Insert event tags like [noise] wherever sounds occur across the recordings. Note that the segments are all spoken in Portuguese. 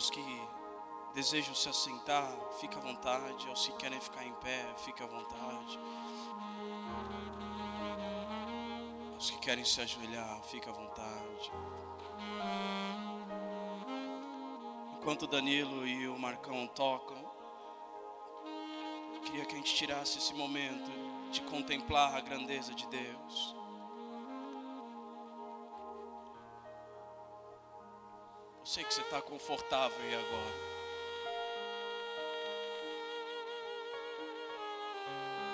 Os que desejam se assentar, fica à vontade. Os que querem ficar em pé, fica à vontade. Os que querem se ajoelhar, fica à vontade. Enquanto Danilo e o Marcão tocam, queria que a gente tirasse esse momento de contemplar a grandeza de Deus. Está confortável aí agora.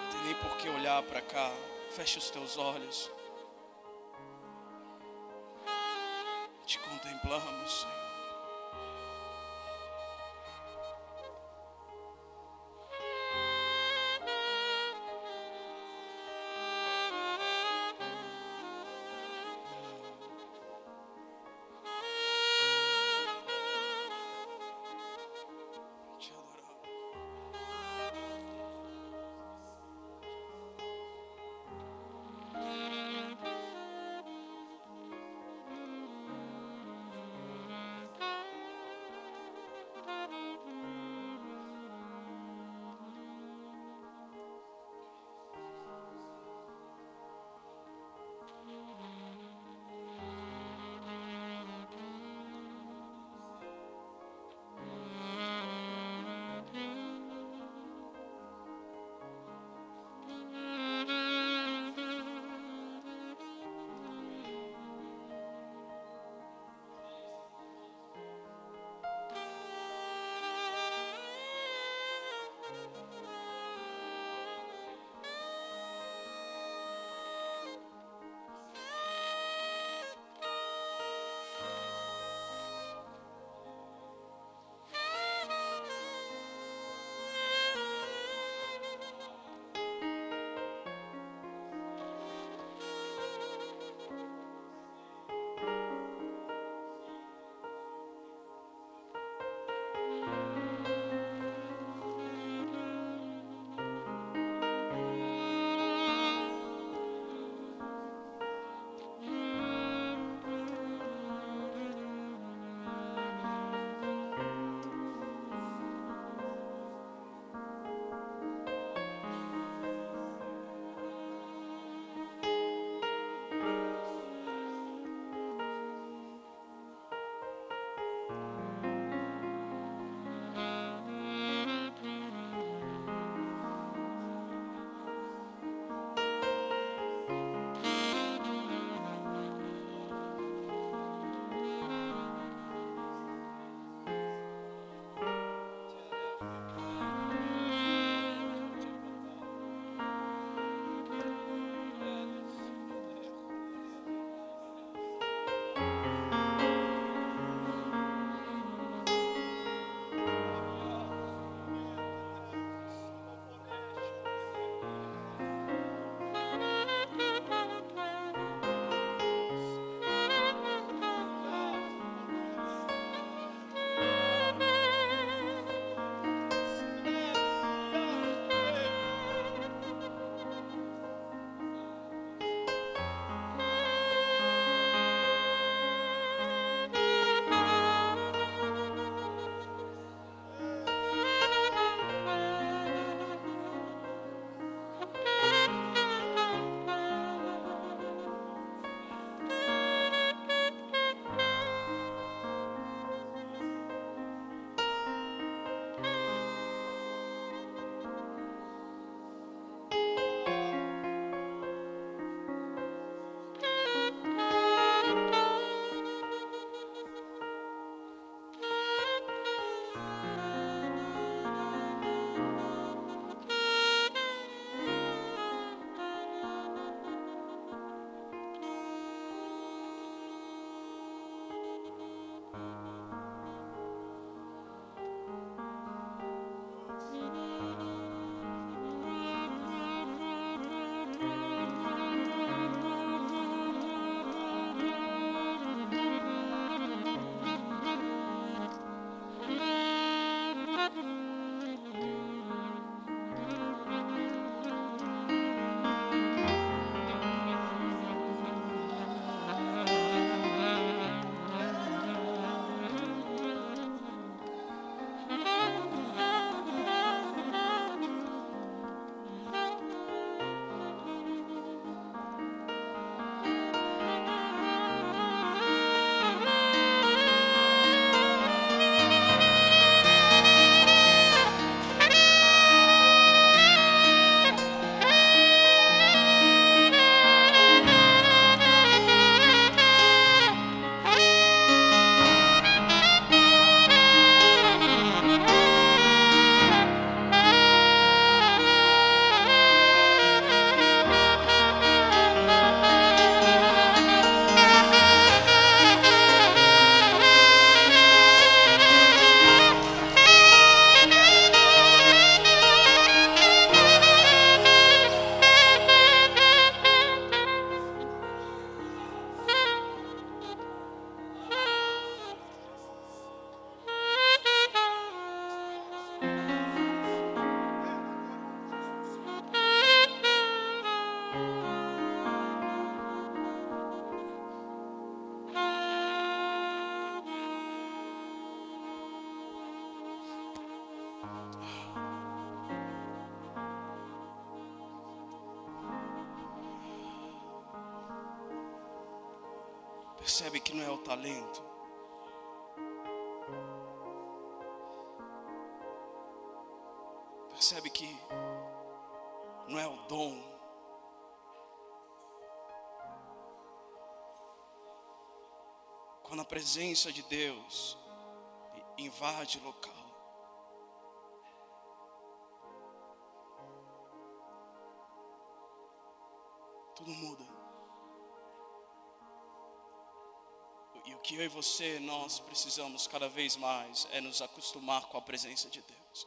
Não tem nem por que olhar para cá. Feche os teus olhos. Te contemplamos, Senhor. Talento. Percebe que não é o dom. Quando a presença de Deus invade o local, tudo muda. E o que eu e você nós precisamos cada vez mais é nos acostumar com a presença de Deus.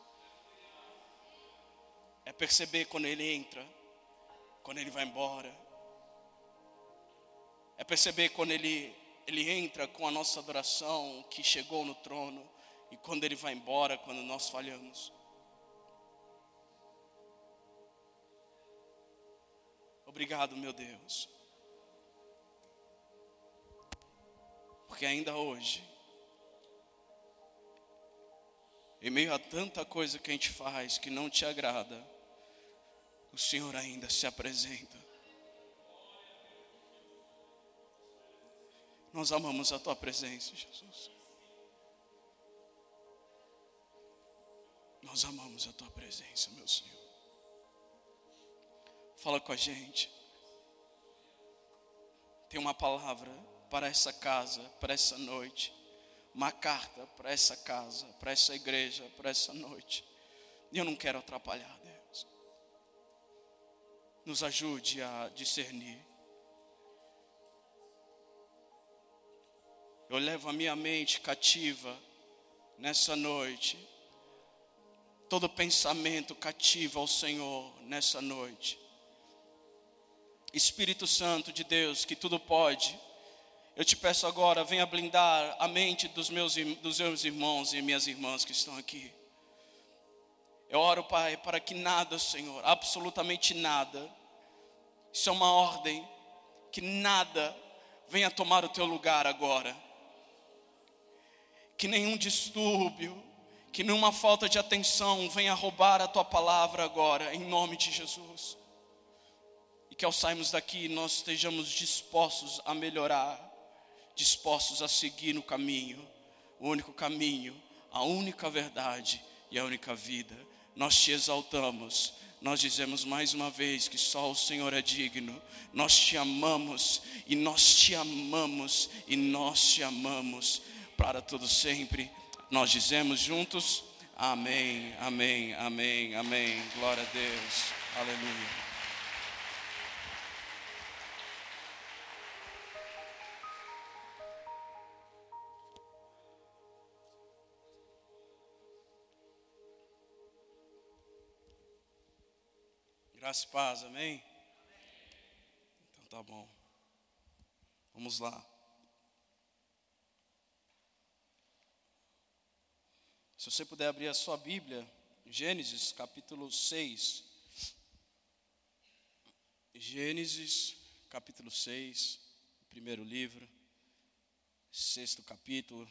É perceber quando ele entra, quando ele vai embora. É perceber quando ele ele entra com a nossa adoração que chegou no trono e quando ele vai embora quando nós falhamos. Obrigado, meu Deus. Porque ainda hoje, em meio a tanta coisa que a gente faz que não te agrada, o Senhor ainda se apresenta. Nós amamos a tua presença, Jesus. Nós amamos a tua presença, meu Senhor. Fala com a gente. Tem uma palavra para essa casa, para essa noite. Uma carta para essa casa, para essa igreja, para essa noite. E eu não quero atrapalhar, Deus. Nos ajude a discernir. Eu levo a minha mente cativa nessa noite. Todo pensamento cativo ao Senhor nessa noite. Espírito Santo de Deus, que tudo pode, eu te peço agora, venha blindar a mente dos meus, dos meus irmãos e minhas irmãs que estão aqui. Eu oro, Pai, para que nada, Senhor, absolutamente nada, isso é uma ordem, que nada venha tomar o teu lugar agora. Que nenhum distúrbio, que nenhuma falta de atenção venha roubar a tua palavra agora, em nome de Jesus que ao sairmos daqui nós estejamos dispostos a melhorar, dispostos a seguir no caminho, o único caminho, a única verdade e a única vida. Nós te exaltamos, nós dizemos mais uma vez que só o Senhor é digno. Nós te amamos e nós te amamos e nós te amamos para todo sempre. Nós dizemos juntos: Amém, amém, amém, amém. Glória a Deus. Aleluia. E paz, amém? Então tá bom. Vamos lá. Se você puder abrir a sua Bíblia, Gênesis capítulo 6. Gênesis capítulo 6, primeiro livro, sexto capítulo,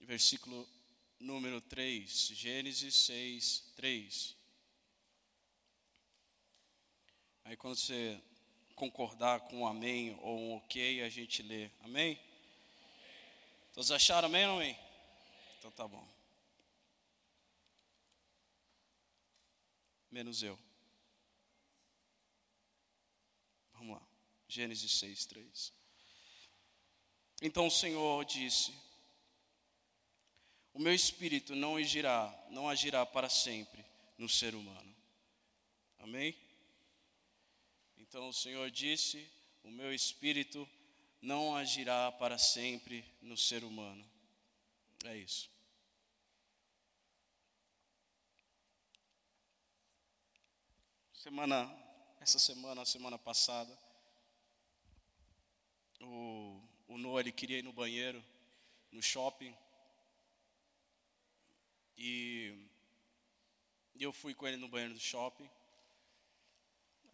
versículo número 3. Gênesis 6, 3. Aí quando você concordar com um amém ou um ok, a gente lê. Amém? Todos acharam amém ou amém? Então tá bom. Menos eu. Vamos lá. Gênesis 6, 3. Então o Senhor disse: O meu espírito não agirá, não agirá para sempre no ser humano. Amém? Então o Senhor disse: O meu espírito não agirá para sempre no ser humano. É isso. Semana, essa semana, semana passada, o, o Noah ele queria ir no banheiro, no shopping, e eu fui com ele no banheiro do shopping.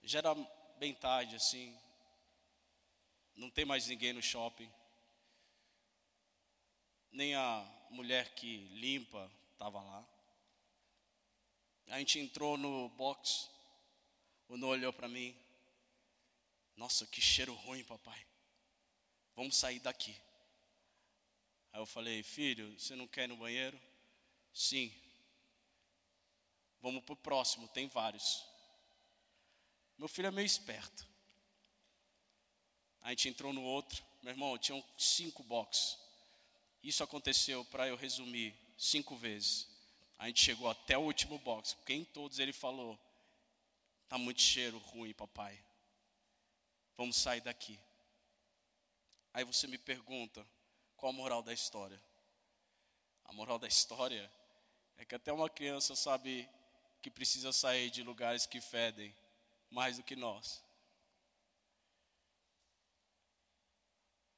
Já era bem tarde assim. Não tem mais ninguém no shopping. Nem a mulher que limpa estava lá. A gente entrou no box. O Noah olhou para mim. Nossa, que cheiro ruim, papai. Vamos sair daqui. Aí eu falei: Filho, você não quer ir no banheiro? Sim. Vamos para o próximo, tem vários. Meu filho é meio esperto. A gente entrou no outro. Meu irmão, tinham cinco boxes. Isso aconteceu, para eu resumir, cinco vezes. A gente chegou até o último box, porque em todos ele falou: Tá muito cheiro ruim, papai. Vamos sair daqui. Aí você me pergunta: qual a moral da história? A moral da história é que até uma criança sabe que precisa sair de lugares que fedem mais do que nós.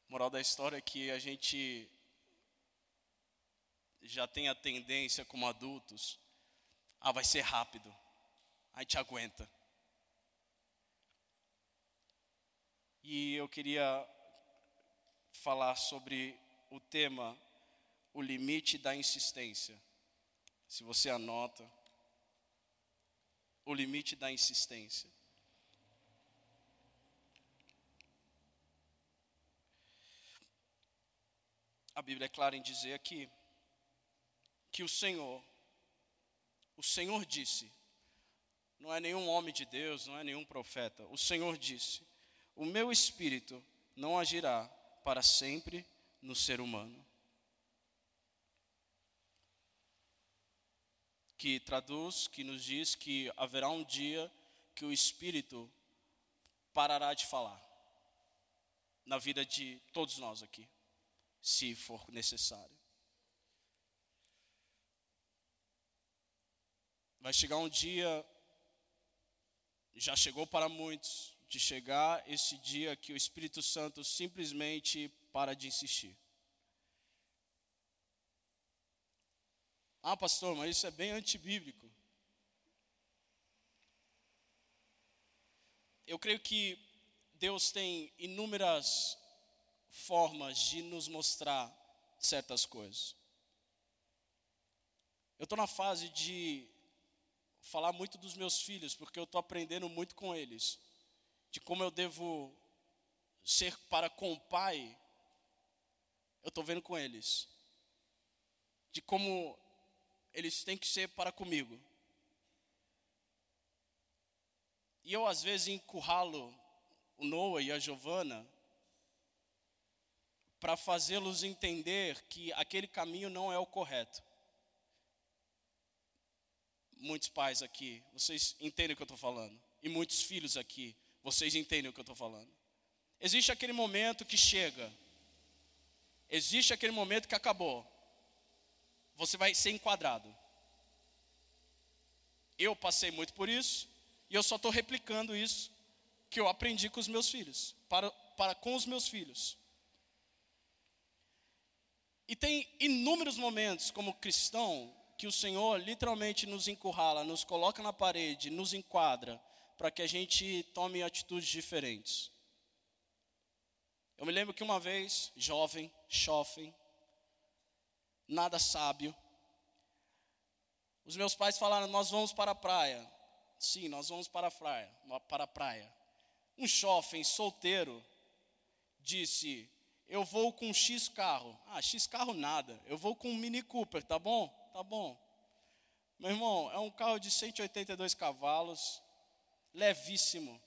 Moral da história é que a gente já tem a tendência como adultos, ah, vai ser rápido, a gente aguenta. E eu queria falar sobre o tema o limite da insistência. Se você anota, o limite da insistência. A Bíblia é clara em dizer aqui que o Senhor, o Senhor disse, não é nenhum homem de Deus, não é nenhum profeta, o Senhor disse: O meu espírito não agirá para sempre no ser humano. Que traduz, que nos diz que haverá um dia que o espírito parará de falar na vida de todos nós aqui, se for necessário. Vai chegar um dia, já chegou para muitos, de chegar esse dia que o Espírito Santo simplesmente para de insistir. Ah, pastor, mas isso é bem antibíblico. Eu creio que Deus tem inúmeras formas de nos mostrar certas coisas. Eu estou na fase de falar muito dos meus filhos, porque eu estou aprendendo muito com eles, de como eu devo ser para com o pai, eu estou vendo com eles, de como eles têm que ser para comigo. E eu, às vezes, encurralo o Noah e a Giovana para fazê-los entender que aquele caminho não é o correto muitos pais aqui, vocês entendem o que eu estou falando. E muitos filhos aqui, vocês entendem o que eu estou falando. Existe aquele momento que chega. Existe aquele momento que acabou. Você vai ser enquadrado. Eu passei muito por isso. E eu só estou replicando isso que eu aprendi com os meus filhos. Para, para com os meus filhos. E tem inúmeros momentos como cristão que o Senhor literalmente nos encurrala, nos coloca na parede, nos enquadra, para que a gente tome atitudes diferentes. Eu me lembro que uma vez, jovem, jovem, nada sábio, os meus pais falaram: Nós vamos para a praia. Sim, nós vamos para a praia. Para a praia. Um jovem solteiro disse: Eu vou com X carro. Ah, X carro nada. Eu vou com um Mini Cooper, tá bom? Tá bom. Meu irmão, é um carro de 182 cavalos, levíssimo,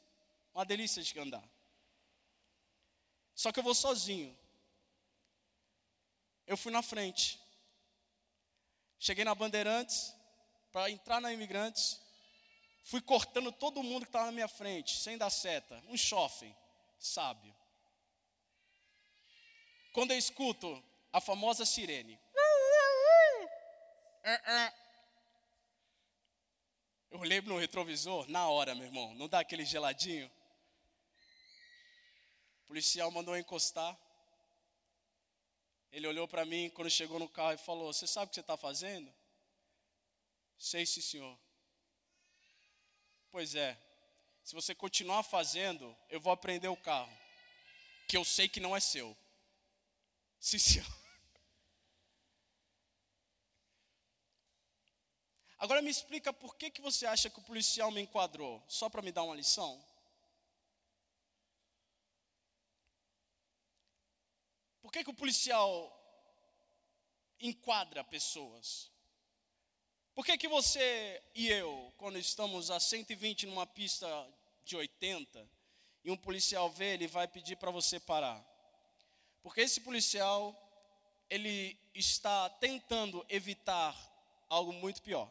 uma delícia de andar. Só que eu vou sozinho. Eu fui na frente. Cheguei na Bandeirantes, para entrar na Imigrantes, fui cortando todo mundo que estava na minha frente, sem dar seta. Um shopping, sábio. Quando eu escuto a famosa sirene, é, [laughs] é. Eu olhei no retrovisor, na hora, meu irmão, não dá aquele geladinho? O policial mandou encostar. Ele olhou para mim quando chegou no carro e falou: Você sabe o que você está fazendo? Sei, sim, senhor. Pois é, se você continuar fazendo, eu vou aprender o carro, que eu sei que não é seu. Sim, senhor. Agora me explica por que, que você acha que o policial me enquadrou? Só para me dar uma lição? Por que, que o policial enquadra pessoas? Por que, que você e eu, quando estamos a 120 numa pista de 80, e um policial vê, ele vai pedir para você parar? Porque esse policial, ele está tentando evitar algo muito pior.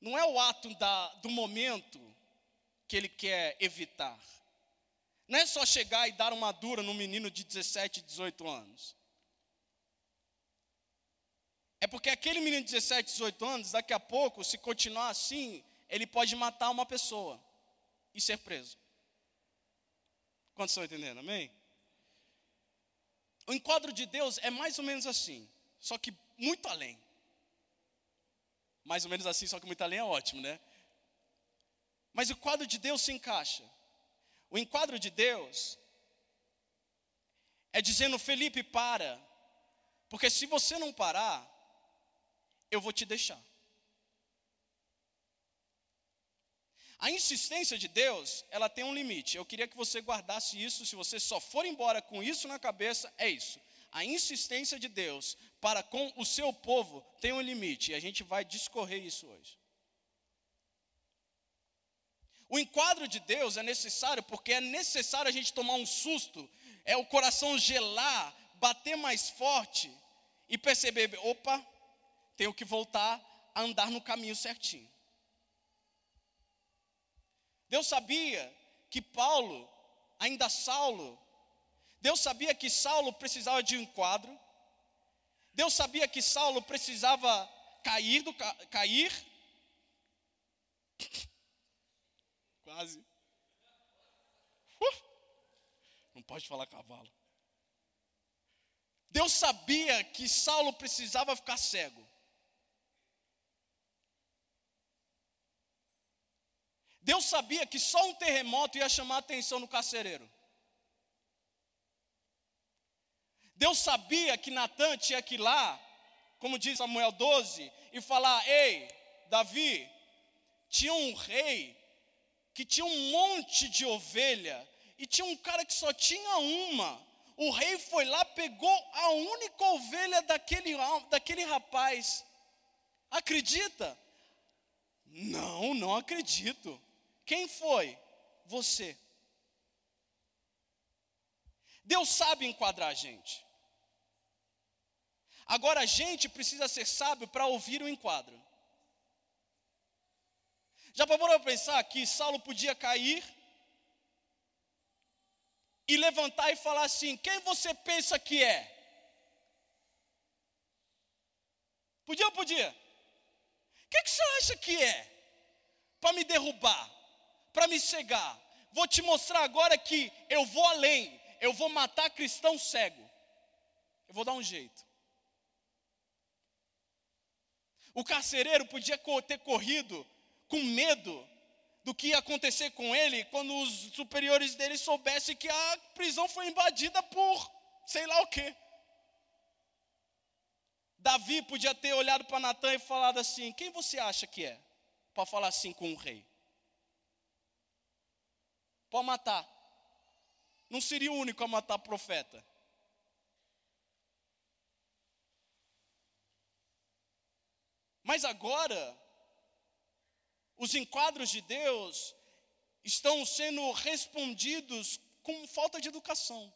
Não é o ato da, do momento que ele quer evitar. Não é só chegar e dar uma dura num menino de 17, 18 anos. É porque aquele menino de 17, 18 anos, daqui a pouco, se continuar assim, ele pode matar uma pessoa e ser preso. Quantos estão entendendo? Amém? O enquadro de Deus é mais ou menos assim, só que muito além. Mais ou menos assim, só que muito além é ótimo, né? Mas o quadro de Deus se encaixa. O enquadro de Deus é dizendo, Felipe, para. Porque se você não parar, eu vou te deixar. A insistência de Deus, ela tem um limite. Eu queria que você guardasse isso. Se você só for embora com isso na cabeça, é isso. A insistência de Deus para com o seu povo tem um limite. E a gente vai discorrer isso hoje. O enquadro de Deus é necessário porque é necessário a gente tomar um susto, é o coração gelar, bater mais forte e perceber: opa, tenho que voltar a andar no caminho certinho. Deus sabia que Paulo, ainda Saulo, Deus sabia que Saulo precisava de um enquadro, Deus sabia que Saulo precisava cair do cair [coughs] Quase. Uh, não pode falar cavalo. Deus sabia que Saulo precisava ficar cego. Deus sabia que só um terremoto ia chamar a atenção no carcereiro. Deus sabia que Natan tinha que ir lá, como diz Samuel 12, e falar: Ei, Davi, tinha um rei que tinha um monte de ovelha e tinha um cara que só tinha uma. O rei foi lá, pegou a única ovelha daquele, daquele rapaz. Acredita? Não, não acredito. Quem foi? Você. Deus sabe enquadrar a gente. Agora a gente precisa ser sábio para ouvir o enquadro. Já para pensar que Saulo podia cair e levantar e falar assim: quem você pensa que é? Podia ou podia? O que, que você acha que é? Para me derrubar, para me cegar. Vou te mostrar agora que eu vou além, eu vou matar cristão cego. Eu vou dar um jeito. O carcereiro podia ter corrido com medo do que ia acontecer com ele quando os superiores dele soubessem que a prisão foi invadida por sei lá o quê. Davi podia ter olhado para Natan e falado assim: Quem você acha que é? Para falar assim com o rei. Pode matar. Não seria o único a matar profeta. Mas agora, os enquadros de Deus estão sendo respondidos com falta de educação.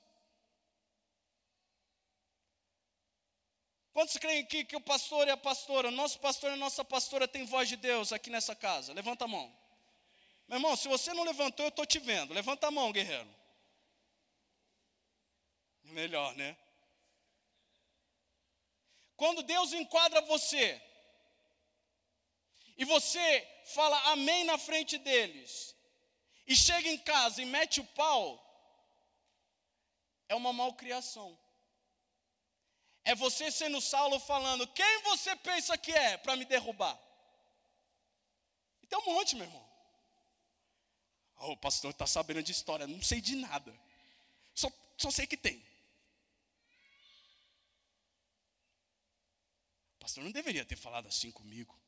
Quantos creem aqui que o pastor e a pastora, nosso pastor e a nossa pastora tem voz de Deus aqui nessa casa? Levanta a mão. Meu irmão, se você não levantou, eu estou te vendo. Levanta a mão, guerreiro. Melhor, né? Quando Deus enquadra você, e você fala amém na frente deles, e chega em casa e mete o pau, é uma malcriação. É você sendo Saulo falando, quem você pensa que é para me derrubar? E tem um monte, meu irmão. Oh, o pastor está sabendo de história, não sei de nada. Só, só sei que tem. O pastor não deveria ter falado assim comigo.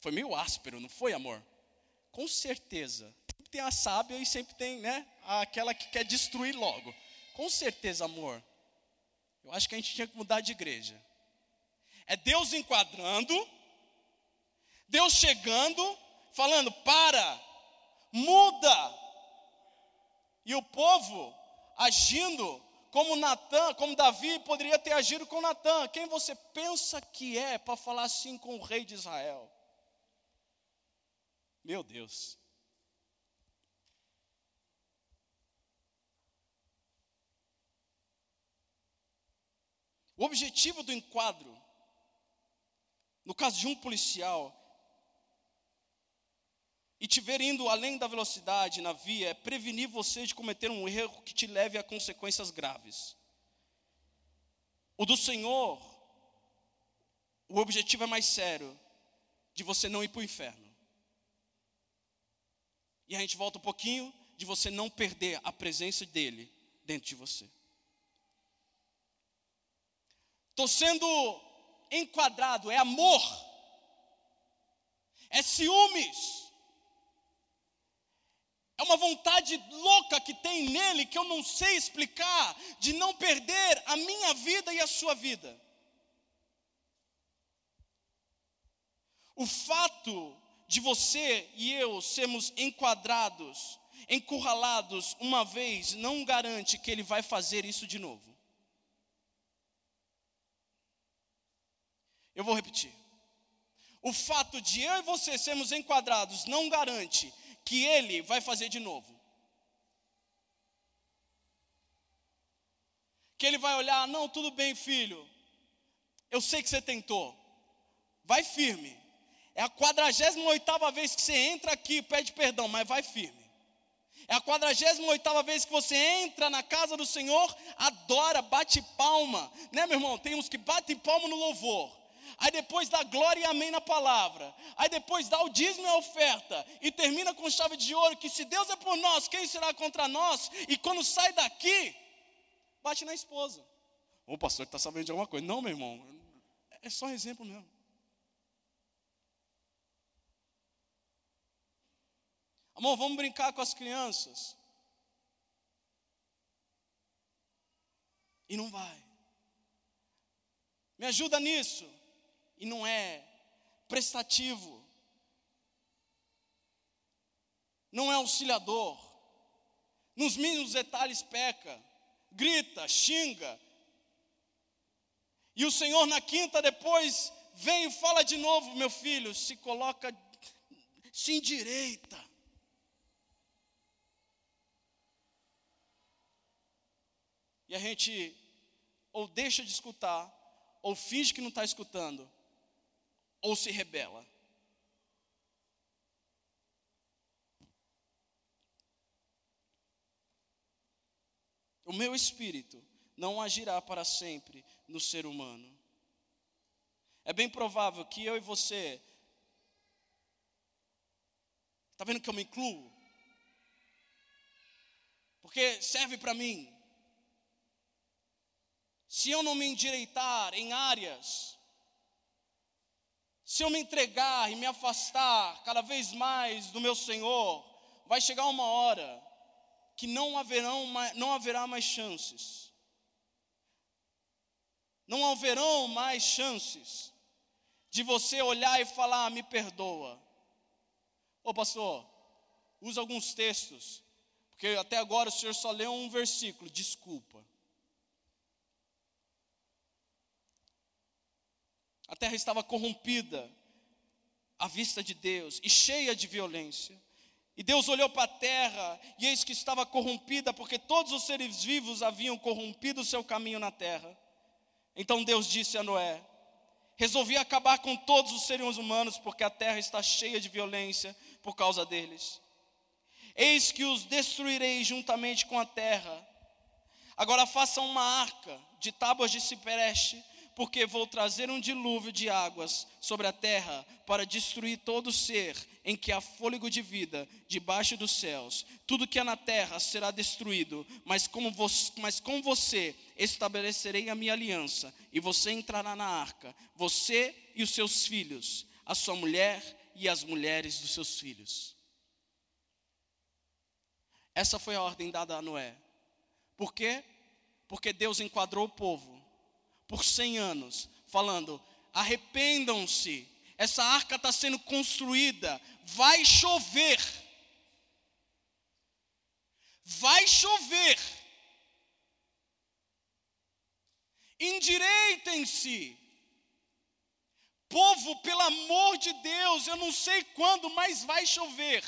Foi meio áspero, não foi, amor? Com certeza. Sempre tem a sábia e sempre tem, né? Aquela que quer destruir logo. com certeza, amor, eu acho que a gente tinha que mudar de igreja. É Deus enquadrando, Deus chegando, falando: para, muda. E o povo agindo como Natan, como Davi poderia ter agido com Natan. Quem você pensa que é para falar assim com o rei de Israel? Meu Deus. O objetivo do enquadro, no caso de um policial, e te ver indo além da velocidade na via, é prevenir você de cometer um erro que te leve a consequências graves. O do Senhor, o objetivo é mais sério, de você não ir para o inferno. E a gente volta um pouquinho de você não perder a presença dele dentro de você. Estou sendo enquadrado, é amor, é ciúmes, é uma vontade louca que tem nele que eu não sei explicar, de não perder a minha vida e a sua vida. O fato de você e eu sermos enquadrados, encurralados uma vez, não garante que ele vai fazer isso de novo. Eu vou repetir. O fato de eu e você sermos enquadrados não garante que ele vai fazer de novo. Que ele vai olhar, não, tudo bem, filho. Eu sei que você tentou. Vai firme. É a 48 vez que você entra aqui e pede perdão, mas vai firme. É a 48 vez que você entra na casa do Senhor, adora, bate palma. Né, meu irmão? Tem uns que batem palma no louvor aí depois dá glória e amém na palavra, aí depois dá o dízimo e a oferta, e termina com chave de ouro: que se Deus é por nós, quem será contra nós? E quando sai daqui, bate na esposa. O pastor está sabendo de alguma coisa. Não, meu irmão, é só exemplo mesmo. Amor, vamos brincar com as crianças. E não vai. Me ajuda nisso e não é prestativo, não é auxiliador, nos mínimos detalhes peca, grita, xinga, e o Senhor na quinta depois vem e fala de novo, meu filho, se coloca, se endireita. E a gente ou deixa de escutar, ou finge que não está escutando, ou se rebela. O meu espírito não agirá para sempre no ser humano. É bem provável que eu e você. Está vendo que eu me incluo? Porque serve para mim. Se eu não me endireitar em áreas se eu me entregar e me afastar cada vez mais do meu Senhor, vai chegar uma hora que não, haverão não haverá mais chances. Não haverão mais chances de você olhar e falar, me perdoa. Ô pastor, usa alguns textos, porque até agora o senhor só leu um versículo, desculpa. A terra estava corrompida à vista de Deus e cheia de violência. E Deus olhou para a terra e eis que estava corrompida, porque todos os seres vivos haviam corrompido o seu caminho na terra. Então Deus disse a Noé: Resolvi acabar com todos os seres humanos, porque a terra está cheia de violência por causa deles. Eis que os destruirei juntamente com a terra. Agora façam uma arca de tábuas de cipreste porque vou trazer um dilúvio de águas sobre a terra para destruir todo ser em que há fôlego de vida debaixo dos céus. Tudo que há na terra será destruído, mas, como você, mas com você estabelecerei a minha aliança, e você entrará na arca, você e os seus filhos, a sua mulher e as mulheres dos seus filhos. Essa foi a ordem dada a Noé. Por quê? Porque Deus enquadrou o povo por 100 anos, falando: arrependam-se, essa arca está sendo construída, vai chover. Vai chover. Endireitem-se. Povo, pelo amor de Deus, eu não sei quando, mas vai chover.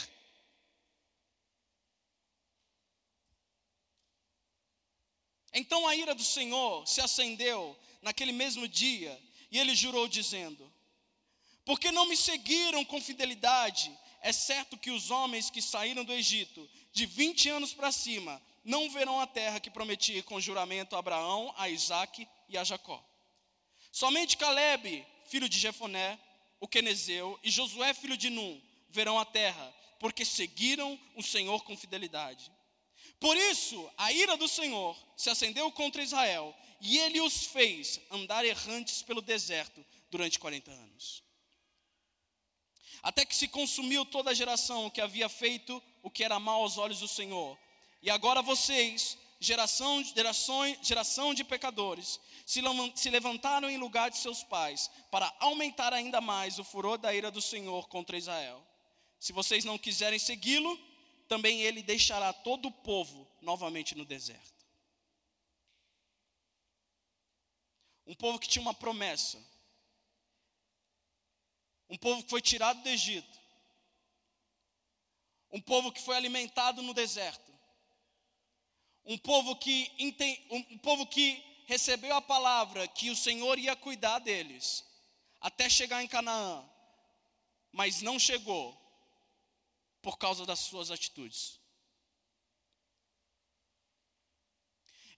Então a ira do Senhor se acendeu naquele mesmo dia, e ele jurou, dizendo: Porque não me seguiram com fidelidade, é certo que os homens que saíram do Egito, de 20 anos para cima, não verão a terra que prometi com juramento a Abraão, a Isaque e a Jacó. Somente Caleb, filho de Jefoné, o Quenezeu, e Josué, filho de Num, verão a terra, porque seguiram o Senhor com fidelidade. Por isso, a ira do Senhor se acendeu contra Israel, e ele os fez andar errantes pelo deserto durante 40 anos. Até que se consumiu toda a geração que havia feito o que era mal aos olhos do Senhor. E agora vocês, geração, geração, geração de pecadores, se levantaram em lugar de seus pais, para aumentar ainda mais o furor da ira do Senhor contra Israel. Se vocês não quiserem segui-lo, também ele deixará todo o povo novamente no deserto. Um povo que tinha uma promessa. Um povo que foi tirado do Egito. Um povo que foi alimentado no deserto. Um povo que um povo que recebeu a palavra que o Senhor ia cuidar deles até chegar em Canaã, mas não chegou por causa das suas atitudes.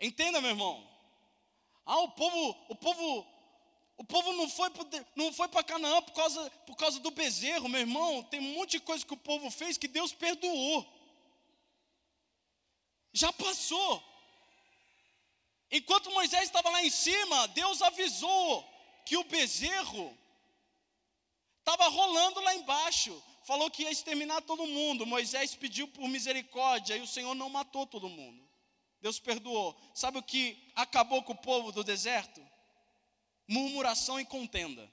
Entenda, meu irmão. Ah, o povo, o povo, o povo não foi não foi para Canaã por causa, por causa do bezerro, meu irmão. Tem um monte de coisa que o povo fez que Deus perdoou. Já passou. Enquanto Moisés estava lá em cima, Deus avisou que o bezerro estava rolando lá embaixo falou que ia exterminar todo mundo. Moisés pediu por misericórdia e o Senhor não matou todo mundo. Deus perdoou. Sabe o que acabou com o povo do deserto? Murmuração e contenda.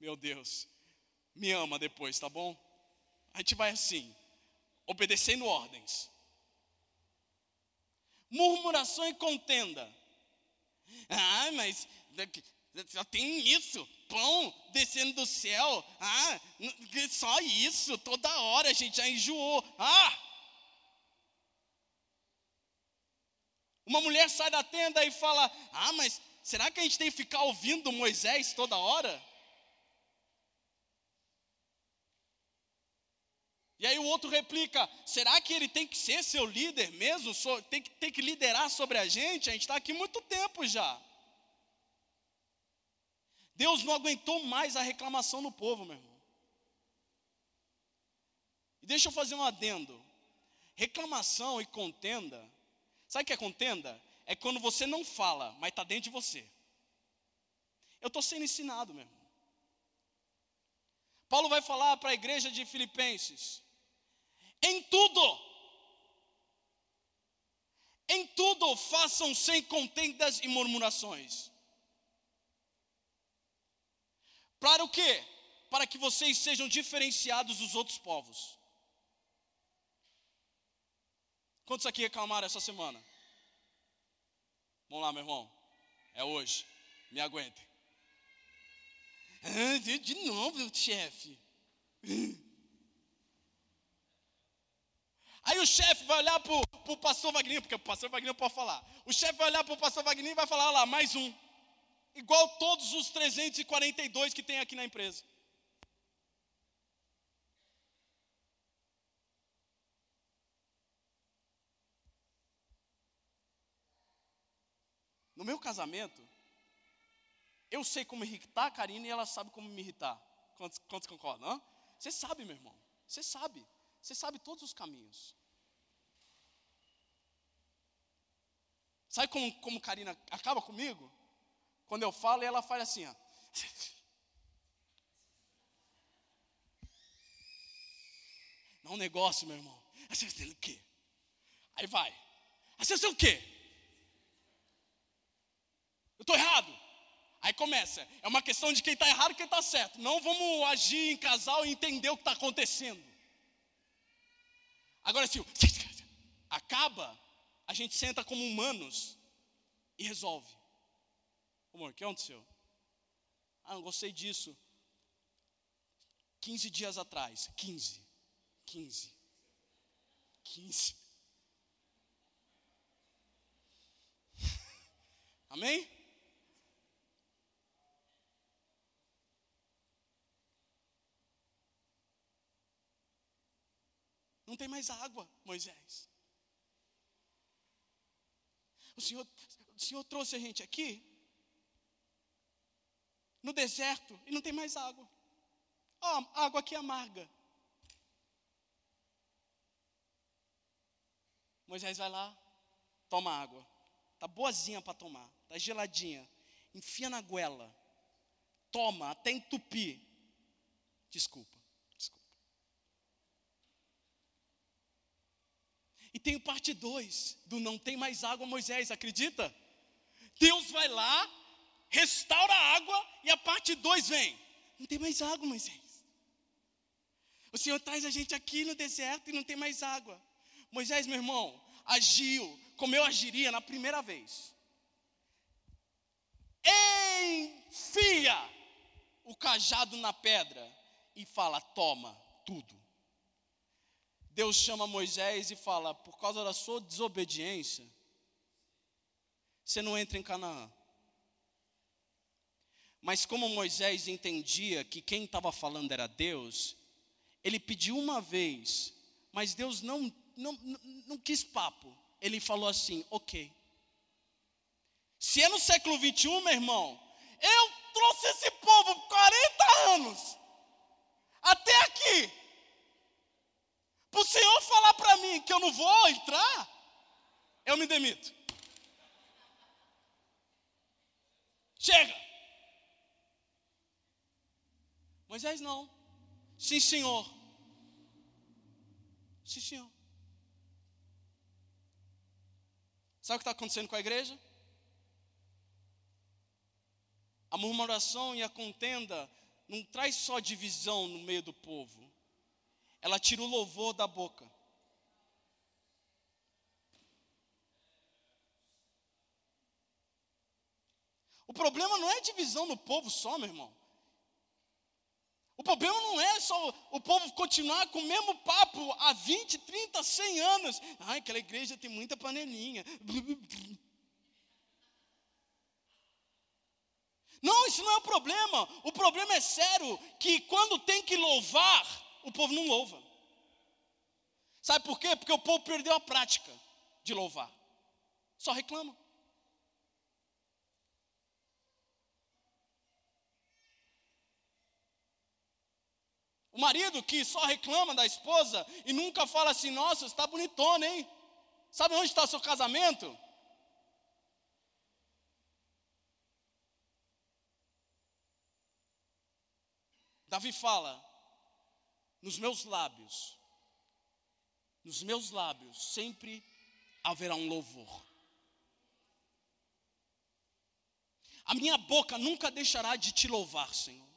Meu Deus, me ama depois, tá bom? A gente vai assim, obedecendo ordens. Murmuração e contenda. Ah, mas só tem isso, pão descendo do céu. Ah, só isso, toda hora a gente já enjoou. Ah! Uma mulher sai da tenda e fala: Ah, mas será que a gente tem que ficar ouvindo Moisés toda hora? E aí o outro replica: será que ele tem que ser seu líder mesmo? Tem que, tem que liderar sobre a gente? A gente está aqui muito tempo já. Deus não aguentou mais a reclamação no povo, meu irmão. E deixa eu fazer um adendo. Reclamação e contenda. Sabe o que é contenda? É quando você não fala, mas está dentro de você. Eu estou sendo ensinado, meu irmão. Paulo vai falar para a igreja de Filipenses: em tudo, em tudo façam sem contendas e murmurações Para o quê? Para que vocês sejam diferenciados dos outros povos. Quantos aqui reclamaram essa semana? Vamos lá, meu irmão. É hoje. Me aguentem. Ah, de novo, chefe. Aí o chefe vai olhar para o pastor Wagner, porque o pastor Wagner pode falar. O chefe vai olhar para o pastor Wagner e vai falar: lá, mais um igual todos os 342 que tem aqui na empresa. No meu casamento, eu sei como irritar a Karina e ela sabe como me irritar. Quantos, quantos concordam? Você sabe, meu irmão. Você sabe. Você sabe todos os caminhos. Sabe como, como Karina acaba comigo? Quando eu falo, ela faz assim, ó. Não um negócio, meu irmão. Você o quê? Aí vai. Aí o quê? Eu estou errado. Aí começa. É uma questão de quem está errado e quem está certo. Não vamos agir em casal e entender o que está acontecendo. Agora, se [laughs] acaba, a gente senta como humanos e resolve. Amor, o que aconteceu? Ah, não gostei disso. 15 dias atrás. 15. 15. 15. Amém? Não tem mais água, Moisés. O Senhor, o Senhor trouxe a gente aqui no deserto e não tem mais água. Ó, oh, água aqui amarga. Moisés vai lá, toma água. Tá boazinha para tomar, tá geladinha. Enfia na goela. Toma até entupir. Desculpa. E tem parte 2 do não tem mais água, Moisés, acredita? Deus vai lá, restaura a água e a parte 2 vem. Não tem mais água, Moisés. O Senhor traz a gente aqui no deserto e não tem mais água. Moisés, meu irmão, agiu como eu agiria na primeira vez. Enfia o cajado na pedra e fala: toma tudo. Deus chama Moisés e fala: por causa da sua desobediência, você não entra em Canaã. Mas como Moisés entendia que quem estava falando era Deus, ele pediu uma vez, mas Deus não, não, não, quis papo. Ele falou assim: ok. Se é no século 21, meu irmão, eu trouxe esse povo 40 anos, até aqui. Para o Senhor falar para mim que eu não vou entrar, eu me demito. Chega. Moisés não. Sim, senhor. Sim, senhor. Sabe o que está acontecendo com a igreja? A murmuração e a contenda não traz só divisão no meio do povo ela tira o louvor da boca. O problema não é divisão no povo só, meu irmão. O problema não é só o povo continuar com o mesmo papo há 20, 30, 100 anos. Ai, aquela igreja tem muita panelinha. Não, isso não é o problema. O problema é sério que quando tem que louvar, o povo não louva. Sabe por quê? Porque o povo perdeu a prática de louvar. Só reclama. O marido que só reclama da esposa e nunca fala assim: Nossa, está bonitona, hein? Sabe onde está seu casamento? Davi fala: nos meus lábios, nos meus lábios sempre haverá um louvor. A minha boca nunca deixará de te louvar, Senhor.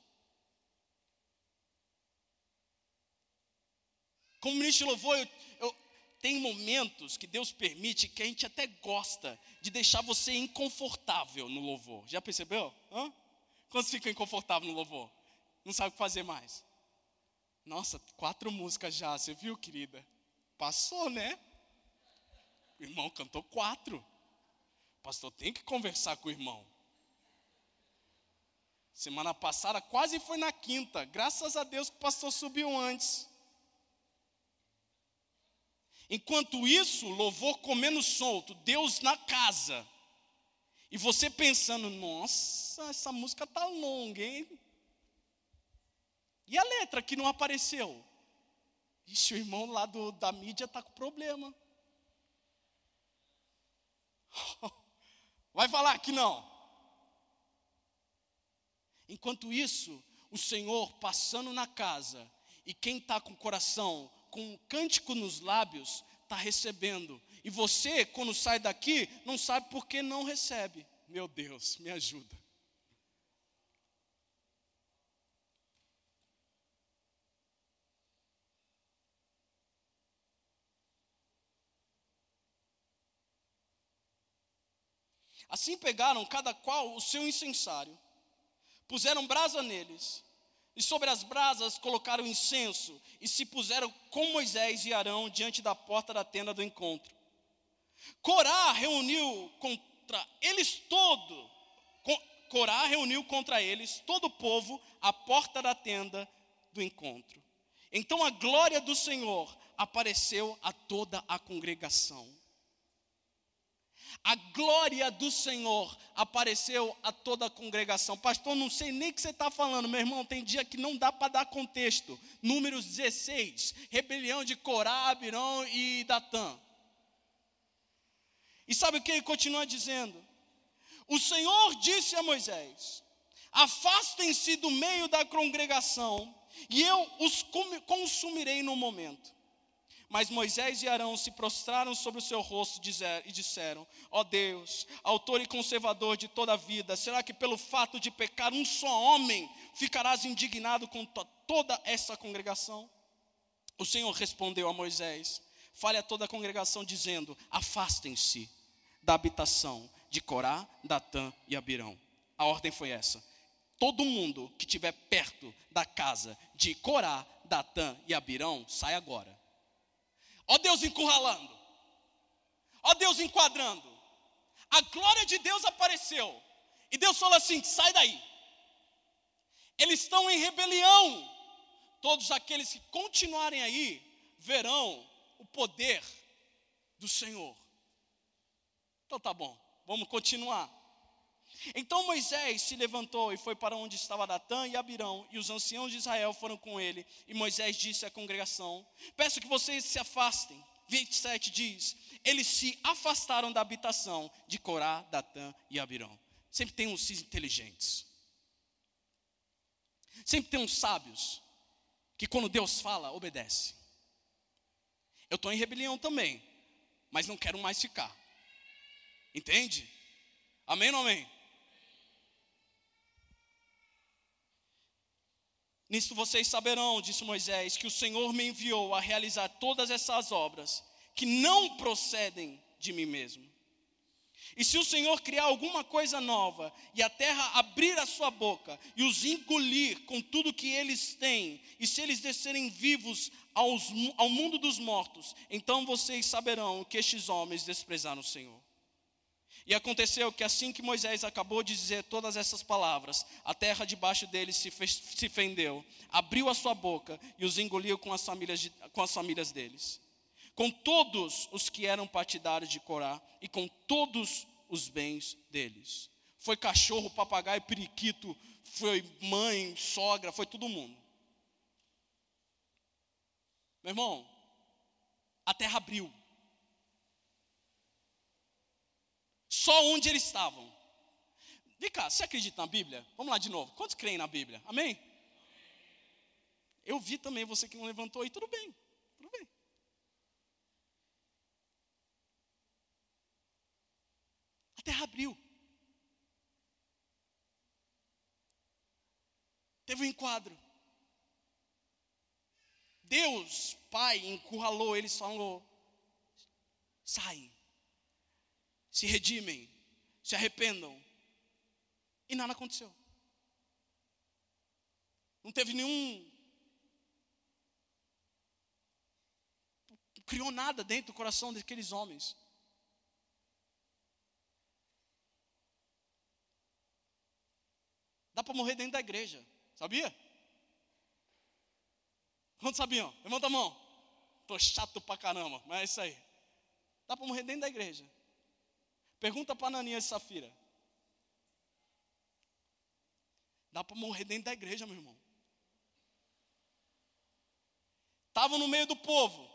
Como ministro de louvor, eu, eu, tem momentos que Deus permite que a gente até gosta de deixar você inconfortável no louvor. Já percebeu? Hã? Quando você fica inconfortável no louvor? Não sabe o que fazer mais. Nossa, quatro músicas já, você viu, querida? Passou, né? O irmão cantou quatro. Pastor tem que conversar com o irmão. Semana passada quase foi na quinta. Graças a Deus que o pastor subiu antes. Enquanto isso, louvor comendo solto, Deus na casa. E você pensando, nossa, essa música tá longa, hein? E a letra que não apareceu? Ixi, o irmão lá do, da mídia está com problema. [laughs] Vai falar que não. Enquanto isso, o Senhor passando na casa, e quem está com o coração, com um cântico nos lábios, está recebendo. E você, quando sai daqui, não sabe por que não recebe. Meu Deus, me ajuda. Assim pegaram cada qual o seu incensário, puseram brasa neles, e sobre as brasas colocaram incenso, e se puseram com Moisés e Arão diante da porta da tenda do encontro. Corá reuniu contra eles todo, Corá reuniu contra eles todo o povo à porta da tenda do encontro. Então a glória do Senhor apareceu a toda a congregação a glória do Senhor apareceu a toda a congregação. Pastor, não sei nem o que você está falando, meu irmão. Tem dia que não dá para dar contexto. Números 16, rebelião de Corá, Abirão e Datã. E sabe o que ele continua dizendo? O Senhor disse a Moisés: Afastem-se do meio da congregação, e eu os consumirei no momento. Mas Moisés e Arão se prostraram sobre o seu rosto e disseram: Ó oh Deus, autor e conservador de toda a vida, será que pelo fato de pecar um só homem ficarás indignado com toda essa congregação? O Senhor respondeu a Moisés: Fale a toda a congregação, dizendo: Afastem-se da habitação de Corá, Datã e Abirão. A ordem foi essa: todo mundo que estiver perto da casa de Corá, Datã e Abirão, sai agora. Ó Deus encurralando. Ó Deus enquadrando. A glória de Deus apareceu. E Deus falou assim: sai daí. Eles estão em rebelião. Todos aqueles que continuarem aí verão o poder do Senhor. Então tá bom, vamos continuar. Então Moisés se levantou e foi para onde estava Datã e Abirão, e os anciãos de Israel foram com ele. E Moisés disse à congregação: Peço que vocês se afastem. 27 diz: Eles se afastaram da habitação de Corá, Datã e Abirão. Sempre tem uns inteligentes. Sempre tem uns sábios que quando Deus fala, obedece. Eu estou em rebelião também, mas não quero mais ficar. Entende? Amém ou amém? Nisto vocês saberão, disse Moisés, que o Senhor me enviou a realizar todas essas obras que não procedem de mim mesmo. E se o Senhor criar alguma coisa nova e a terra abrir a sua boca e os engolir com tudo que eles têm, e se eles descerem vivos aos, ao mundo dos mortos, então vocês saberão que estes homens desprezaram o Senhor. E aconteceu que assim que Moisés acabou de dizer todas essas palavras, a terra debaixo deles se, fez, se fendeu, abriu a sua boca e os engoliu com as, famílias de, com as famílias deles. Com todos os que eram partidários de Corá e com todos os bens deles. Foi cachorro, papagaio, periquito, foi mãe, sogra, foi todo mundo. Meu irmão, a terra abriu. Só onde eles estavam. Vem cá, você acredita na Bíblia? Vamos lá de novo. Quantos creem na Bíblia? Amém? Eu vi também você que não levantou aí, tudo bem, tudo bem. A terra abriu. Teve um enquadro. Deus, Pai, encurralou eles, falou: saem se redimem, se arrependam. E nada aconteceu. Não teve nenhum. Criou nada dentro do coração daqueles homens. Dá para morrer dentro da igreja, sabia? Quantos sabiam? Levanta a mão. Tô chato pra caramba, mas é isso aí. Dá para morrer dentro da igreja. Pergunta para Ananias e Safira. Dá para morrer dentro da igreja, meu irmão. Estavam no meio do povo.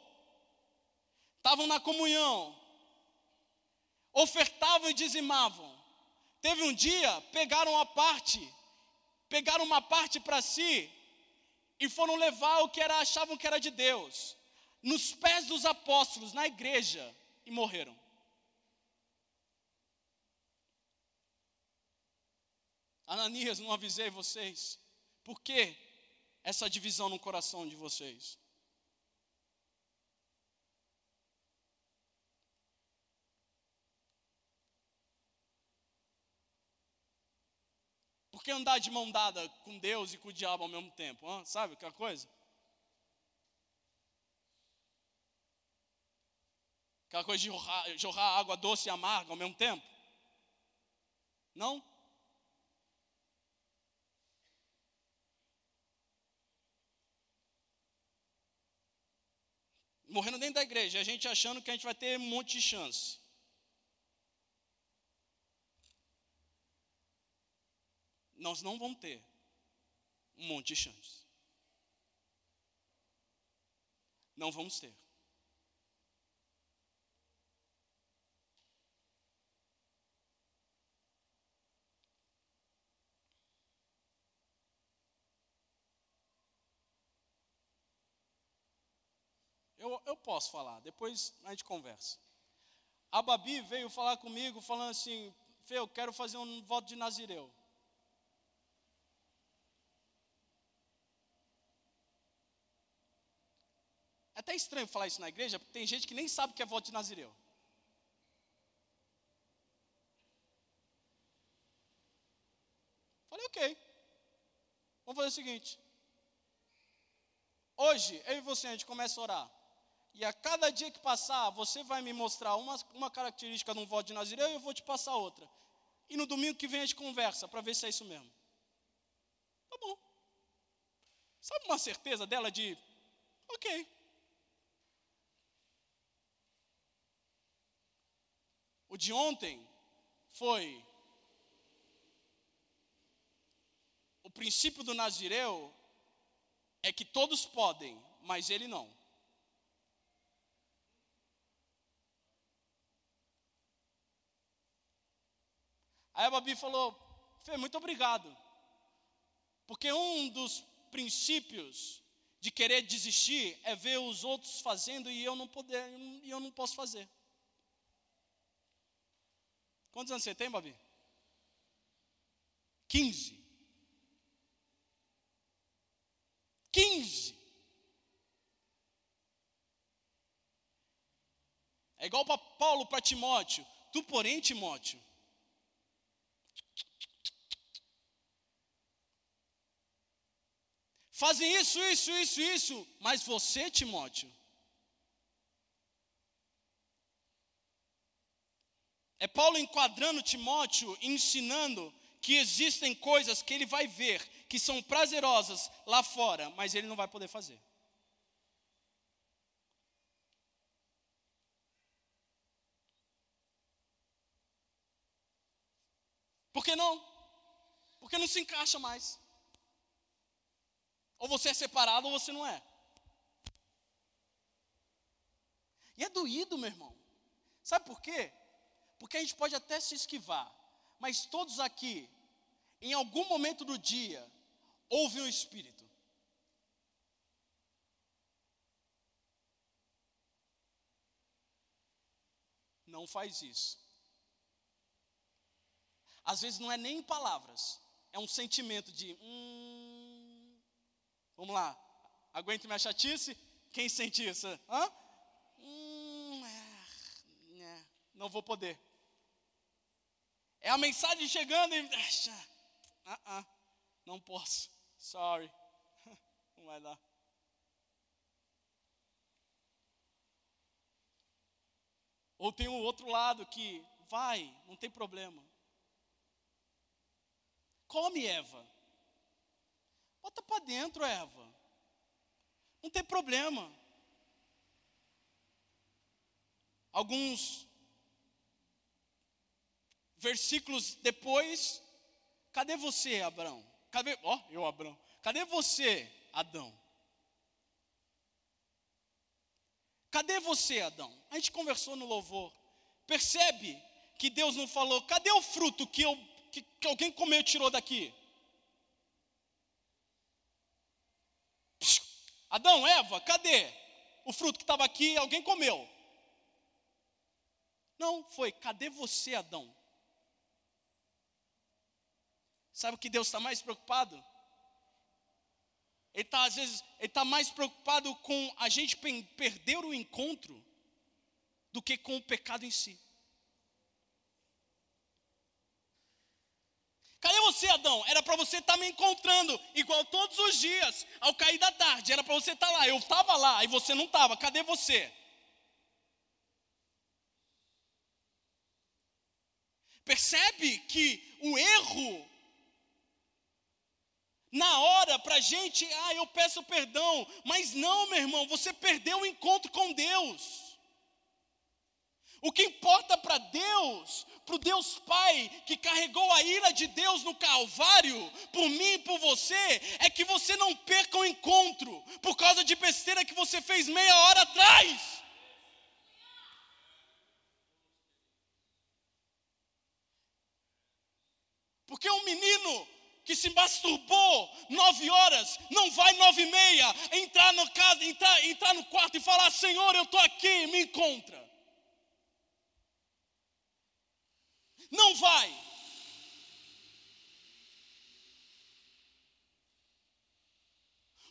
Estavam na comunhão. Ofertavam e dizimavam. Teve um dia, pegaram a parte, pegaram uma parte para si e foram levar o que era, achavam que era de Deus. nos pés dos apóstolos, na igreja, e morreram. Ananias, não avisei vocês. Por que essa divisão no coração de vocês? Por que andar de mão dada com Deus e com o diabo ao mesmo tempo? Hein? Sabe aquela coisa? Aquela coisa de jorrar, jorrar água doce e amarga ao mesmo tempo? Não? Morrendo dentro da igreja, a gente achando que a gente vai ter um monte de chance. Nós não vamos ter um monte de chance. Não vamos ter. Eu, eu posso falar, depois a gente conversa. A Babi veio falar comigo, falando assim: Fê, eu quero fazer um voto de Nazireu. É até estranho falar isso na igreja, porque tem gente que nem sabe o que é voto de Nazireu. Falei, ok. Vamos fazer o seguinte. Hoje, eu e você, a gente começa a orar. E a cada dia que passar, você vai me mostrar uma, uma característica de um voto de Nazireu e eu vou te passar outra. E no domingo que vem a gente conversa para ver se é isso mesmo. Tá bom. Sabe uma certeza dela de, ok. O de ontem foi o princípio do Nazireu é que todos podem, mas ele não. Aí a Babi falou: Fê, muito obrigado. Porque um dos princípios de querer desistir é ver os outros fazendo e eu não poder, e eu não posso fazer. Quantos anos você tem, Babi? 15. 15. É igual para Paulo para Timóteo. Tu, porém, Timóteo, fazem isso, isso, isso, isso, mas você, Timóteo, é Paulo enquadrando Timóteo, ensinando que existem coisas que ele vai ver que são prazerosas lá fora, mas ele não vai poder fazer. Por que não? Porque não se encaixa mais. Ou você é separado ou você não é. E é doído, meu irmão. Sabe por quê? Porque a gente pode até se esquivar, mas todos aqui, em algum momento do dia, ouvem o Espírito. Não faz isso. Às vezes não é nem em palavras, é um sentimento de hum, Vamos lá. Aguente minha chatice? Quem sente isso? Hã? Hum, é, é, não vou poder. É a mensagem chegando e. Ah, ah, não posso. Sorry. [laughs] Não vai dar. Ou tem o outro lado que vai, não tem problema. Come, Eva. Bota para dentro, Eva. Não tem problema. Alguns versículos depois, cadê você, Abraão? Cadê, ó, oh, eu, Abraão. Cadê você, Adão? Cadê você, Adão? A gente conversou no louvor. Percebe que Deus não falou, cadê o fruto que, eu, que, que alguém comeu e tirou daqui? Adão, Eva, cadê? o fruto que estava aqui, alguém comeu. Não, foi, cadê você, Adão? Sabe o que Deus está mais preocupado? Ele está, às vezes, ele está mais preocupado com a gente perder o encontro do que com o pecado em si. Cadê você, Adão? Era para você estar tá me encontrando, igual todos os dias, ao cair da tarde. Era para você estar tá lá. Eu estava lá e você não estava. Cadê você? Percebe que o erro, na hora, para a gente, ah, eu peço perdão. Mas não, meu irmão, você perdeu o encontro com Deus. O que importa para Deus, para o Deus Pai, que carregou a ira de Deus no Calvário, por mim e por você, é que você não perca o encontro, por causa de besteira que você fez meia hora atrás. Porque um menino que se masturbou nove horas, não vai nove e meia, entrar no, casa, entrar, entrar no quarto e falar, Senhor, eu estou aqui, me encontra. Não vai.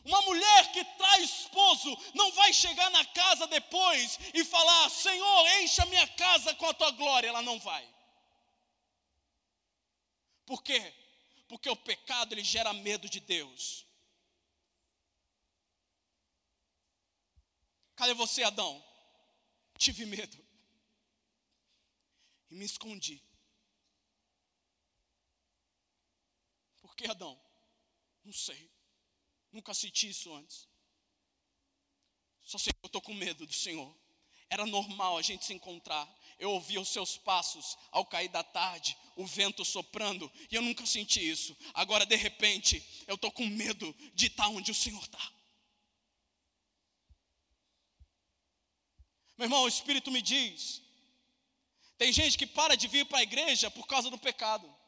Uma mulher que traz esposo não vai chegar na casa depois e falar: Senhor, encha minha casa com a tua glória. Ela não vai. Por quê? Porque o pecado ele gera medo de Deus. Cadê você, Adão? Tive medo e me escondi. Que, Adão? Não sei. Nunca senti isso antes. Só sei que eu estou com medo do Senhor. Era normal a gente se encontrar. Eu ouvia os seus passos ao cair da tarde, o vento soprando, e eu nunca senti isso. Agora, de repente, eu estou com medo de estar onde o Senhor está. Meu irmão, o Espírito me diz: tem gente que para de vir para a igreja por causa do pecado.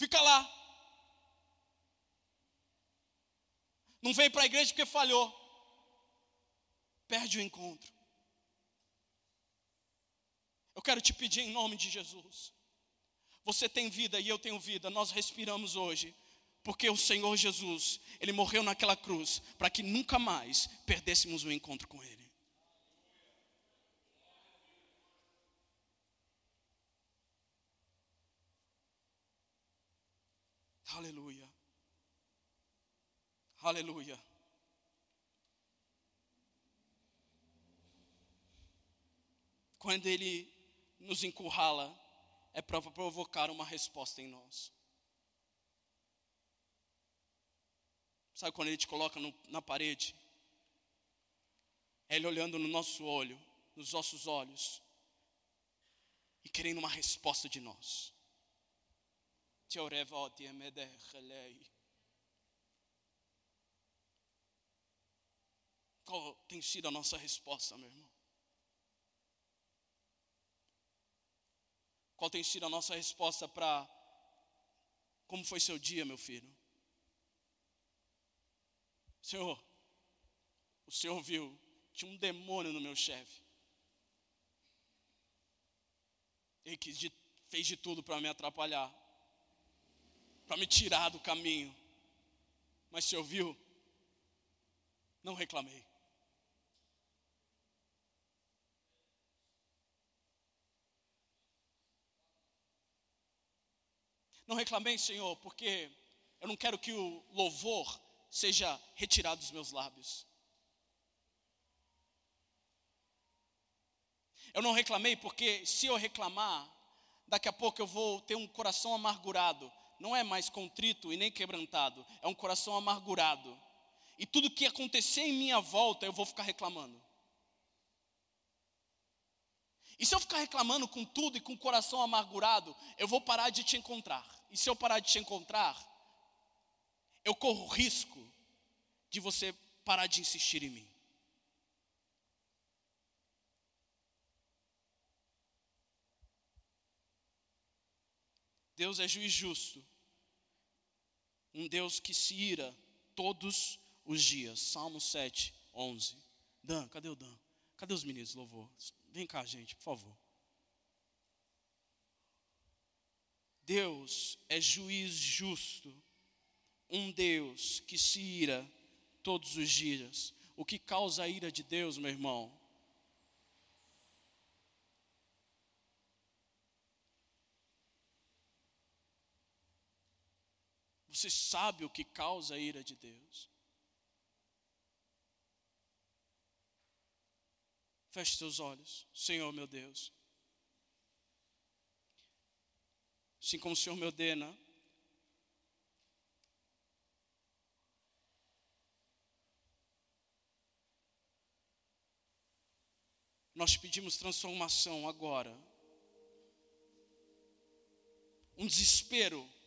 Fica lá. Não vem para a igreja porque falhou. Perde o encontro. Eu quero te pedir em nome de Jesus. Você tem vida e eu tenho vida. Nós respiramos hoje. Porque o Senhor Jesus, Ele morreu naquela cruz para que nunca mais perdêssemos o encontro com Ele. Aleluia. Aleluia. Quando Ele nos encurrala, é para provocar uma resposta em nós. Sabe quando Ele te coloca no, na parede? É Ele olhando no nosso olho, nos nossos olhos, e querendo uma resposta de nós. Qual tem sido a nossa resposta, meu irmão? Qual tem sido a nossa resposta para como foi seu dia, meu filho? Senhor, o Senhor viu, tinha um demônio no meu chefe. Ele quis de, fez de tudo para me atrapalhar para me tirar do caminho. Mas se ouviu, não reclamei. Não reclamei, Senhor, porque eu não quero que o louvor seja retirado dos meus lábios. Eu não reclamei porque se eu reclamar, daqui a pouco eu vou ter um coração amargurado não é mais contrito e nem quebrantado, é um coração amargurado. E tudo que acontecer em minha volta, eu vou ficar reclamando. E se eu ficar reclamando com tudo e com o coração amargurado, eu vou parar de te encontrar. E se eu parar de te encontrar, eu corro risco de você parar de insistir em mim. Deus é juiz justo um Deus que se ira todos os dias. Salmo 7, 11. Dan, cadê o Dan? Cadê os meninos louvor? Vem cá, gente, por favor. Deus é juiz justo, um Deus que se ira todos os dias. O que causa a ira de Deus, meu irmão? Você sabe o que causa a ira de Deus? Feche seus olhos, Senhor meu Deus. Assim como o Senhor me ordena, nós pedimos transformação agora. Um desespero.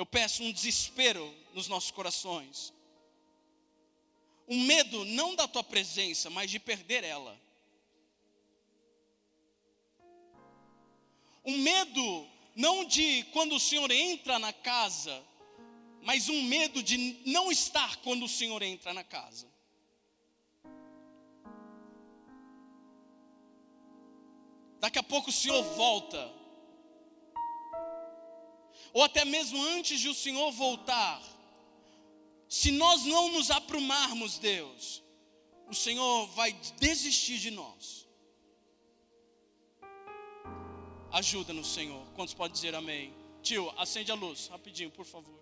Eu peço um desespero nos nossos corações. Um medo não da tua presença, mas de perder ela. Um medo não de quando o Senhor entra na casa, mas um medo de não estar quando o Senhor entra na casa. Daqui a pouco o Senhor volta. Ou até mesmo antes de o Senhor voltar, se nós não nos aprumarmos, Deus, o Senhor vai desistir de nós. Ajuda-nos, Senhor. Quantos podem dizer amém? Tio, acende a luz, rapidinho, por favor.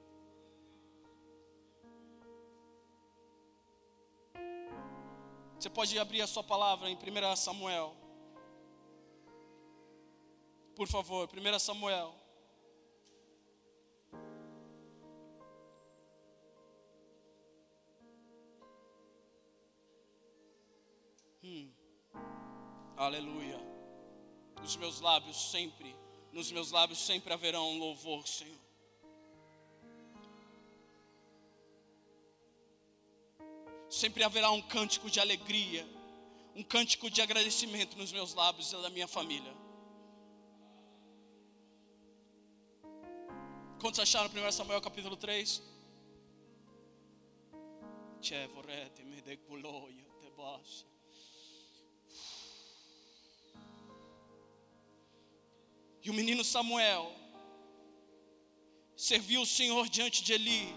Você pode abrir a sua palavra em 1 Samuel. Por favor, 1 Samuel. Hum. Aleluia. Nos meus lábios sempre, nos meus lábios sempre haverá um louvor, Senhor. Sempre haverá um cântico de alegria, um cântico de agradecimento nos meus lábios e da minha família. Quantos acharam 1 Samuel capítulo 3? Tchê, vorrete, me de culoia, te baixa. E o menino Samuel serviu o Senhor diante de Eli.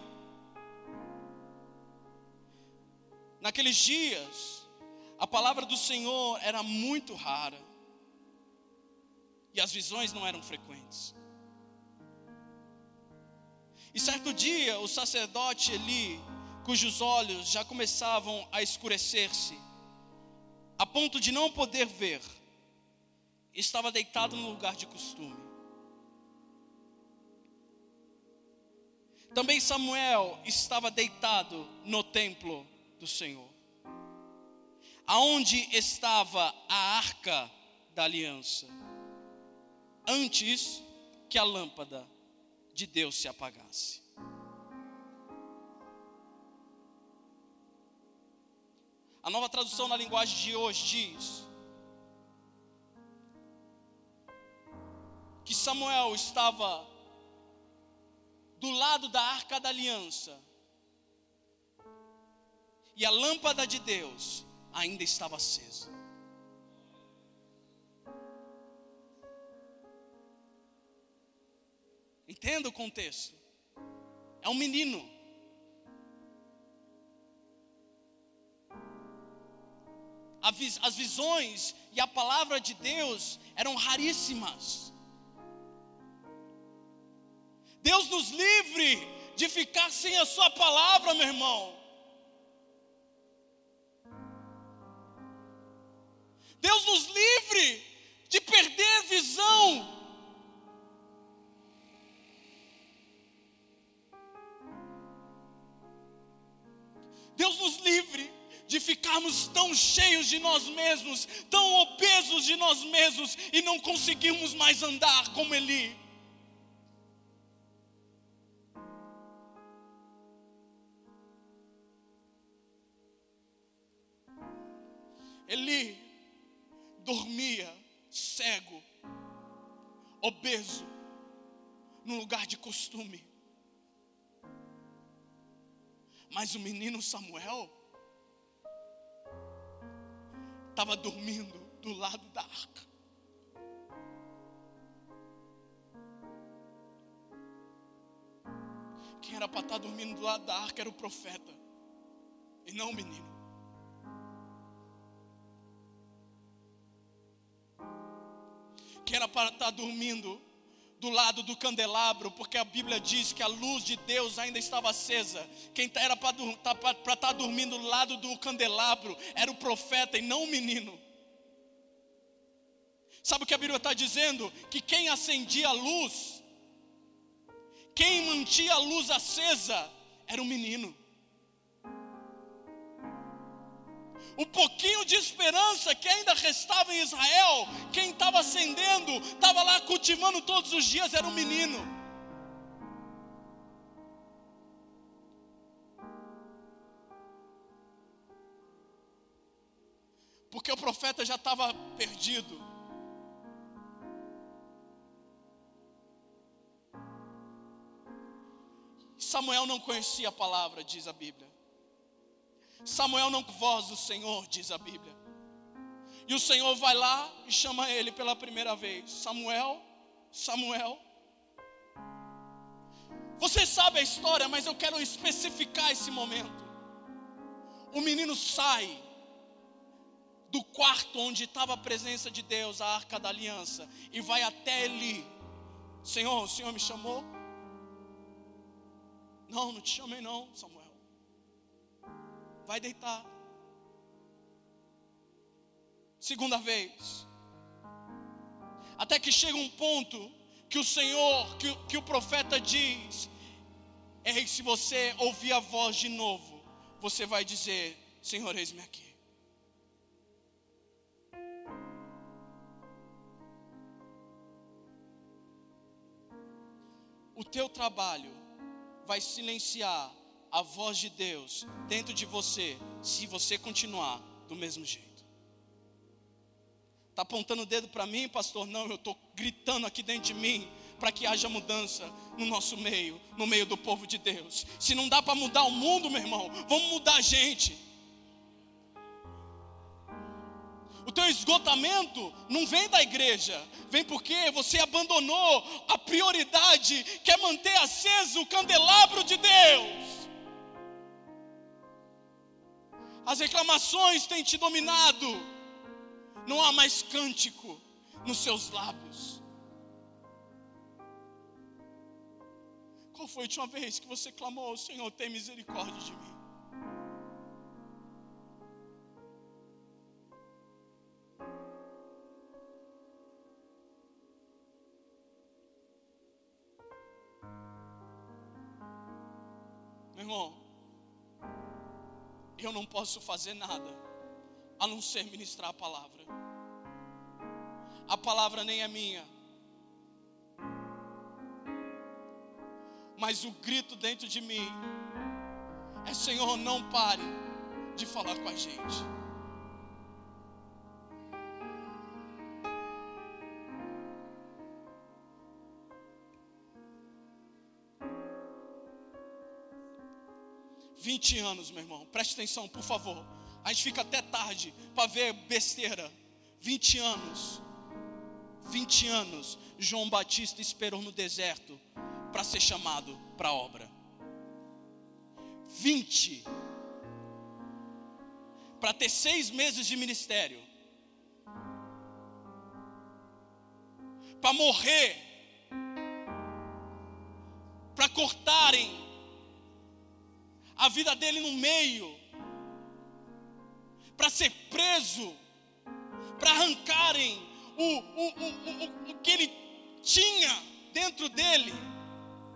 Naqueles dias, a palavra do Senhor era muito rara. E as visões não eram frequentes. E certo dia, o sacerdote Eli, cujos olhos já começavam a escurecer-se, a ponto de não poder ver, estava deitado no lugar de costume. Também Samuel estava deitado no templo do Senhor, aonde estava a arca da aliança, antes que a lâmpada de Deus se apagasse. A nova tradução na linguagem de hoje diz: que Samuel estava do lado da arca da aliança, e a lâmpada de Deus ainda estava acesa. Entenda o contexto. É um menino. As visões e a palavra de Deus eram raríssimas. Deus nos livre de ficar sem a Sua palavra, meu irmão. Deus nos livre de perder visão. Deus nos livre de ficarmos tão cheios de nós mesmos, tão obesos de nós mesmos e não conseguirmos mais andar como Eli. No lugar de costume. Mas o menino Samuel estava dormindo do lado da arca. Quem era para estar tá dormindo do lado da arca era o profeta, e não o menino. Quem era para estar tá dormindo do lado do candelabro, porque a Bíblia diz que a luz de Deus ainda estava acesa. Quem tá, era para estar tá dormindo do lado do candelabro era o profeta e não o menino. Sabe o que a Bíblia está dizendo? Que quem acendia a luz, quem mantinha a luz acesa, era o menino. O pouquinho de esperança que ainda restava em Israel, quem estava acendendo, estava lá cultivando todos os dias, era um menino. Porque o profeta já estava perdido. Samuel não conhecia a palavra, diz a Bíblia. Samuel não voz do Senhor, diz a Bíblia. E o Senhor vai lá e chama ele pela primeira vez: Samuel, Samuel. Você sabe a história, mas eu quero especificar esse momento. O menino sai do quarto onde estava a presença de Deus, a arca da aliança, e vai até Eli. Senhor, o Senhor me chamou? Não, não te chamei não, Samuel vai deitar. Segunda vez. Até que chega um ponto que o Senhor, que, que o profeta diz: Ei, se você ouvir a voz de novo, você vai dizer: Senhor, eis-me aqui. O teu trabalho vai silenciar a voz de Deus dentro de você, se você continuar do mesmo jeito. Está apontando o dedo para mim, pastor? Não, eu estou gritando aqui dentro de mim para que haja mudança no nosso meio, no meio do povo de Deus. Se não dá para mudar o mundo, meu irmão, vamos mudar a gente. O teu esgotamento não vem da igreja, vem porque você abandonou a prioridade que é manter aceso o candelabro de Deus. As reclamações têm te dominado, não há mais cântico nos seus lábios. Qual foi a última vez que você clamou, Senhor, tem misericórdia de mim? Meu irmão, eu não posso fazer nada a não ser ministrar a palavra. A palavra nem é minha, mas o grito dentro de mim é: Senhor, não pare de falar com a gente. 20 anos, meu irmão, preste atenção, por favor. A gente fica até tarde para ver besteira. 20 anos, 20 anos, João Batista esperou no deserto para ser chamado para a obra. 20 para ter seis meses de ministério, para morrer, para cortarem a vida dele no meio, para ser preso, para arrancarem o, o, o, o, que ele tinha dentro dele.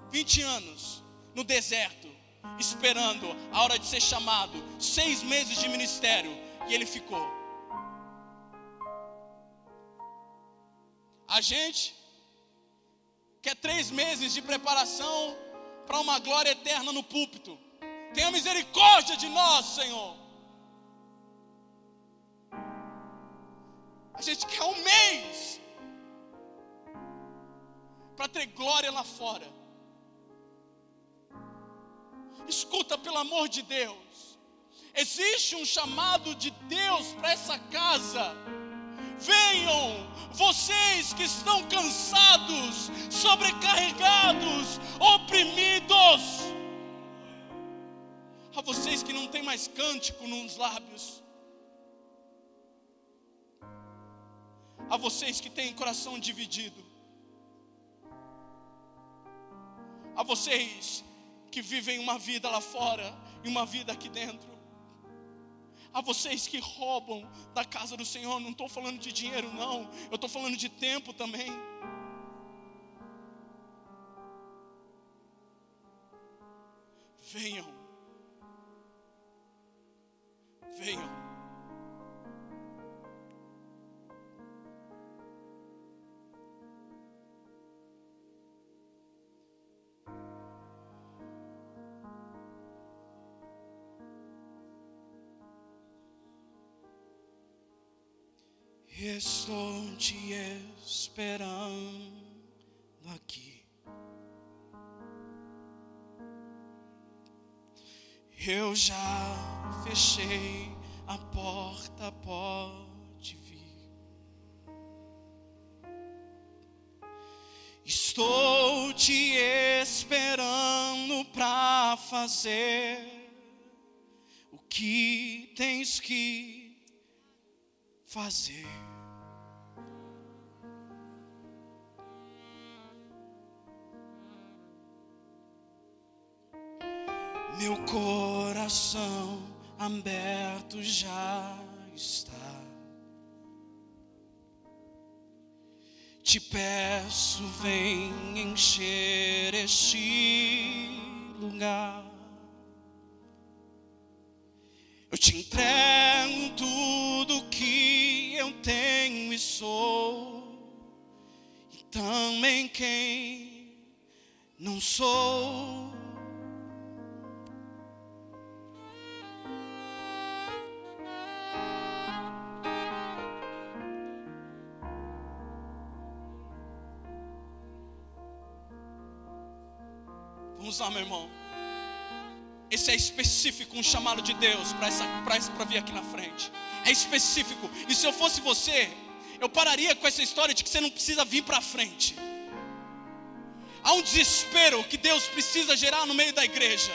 20 anos no deserto, esperando a hora de ser chamado, seis meses de ministério, e ele ficou. A gente quer três meses de preparação para uma glória eterna no púlpito. Tenha misericórdia de nós, Senhor. A gente quer um mês para ter glória lá fora. Escuta, pelo amor de Deus. Existe um chamado de Deus para essa casa. Venham, vocês que estão cansados, sobrecarregados, oprimidos. A vocês que não têm mais cântico nos lábios. A vocês que têm coração dividido. A vocês que vivem uma vida lá fora e uma vida aqui dentro a vocês que roubam da casa do Senhor, não estou falando de dinheiro, não, eu estou falando de tempo também. Venham, venham. Estou te esperando aqui. Eu já fechei a porta, pode vir. Estou te esperando para fazer o que tens que fazer. Meu coração aberto já está. Te peço, vem encher este lugar. Eu te entrego tudo que eu tenho e sou, e também quem não sou. Meu irmão. Esse é específico, um chamado de Deus para vir aqui na frente. É específico. E se eu fosse você, eu pararia com essa história de que você não precisa vir para frente. Há um desespero que Deus precisa gerar no meio da igreja.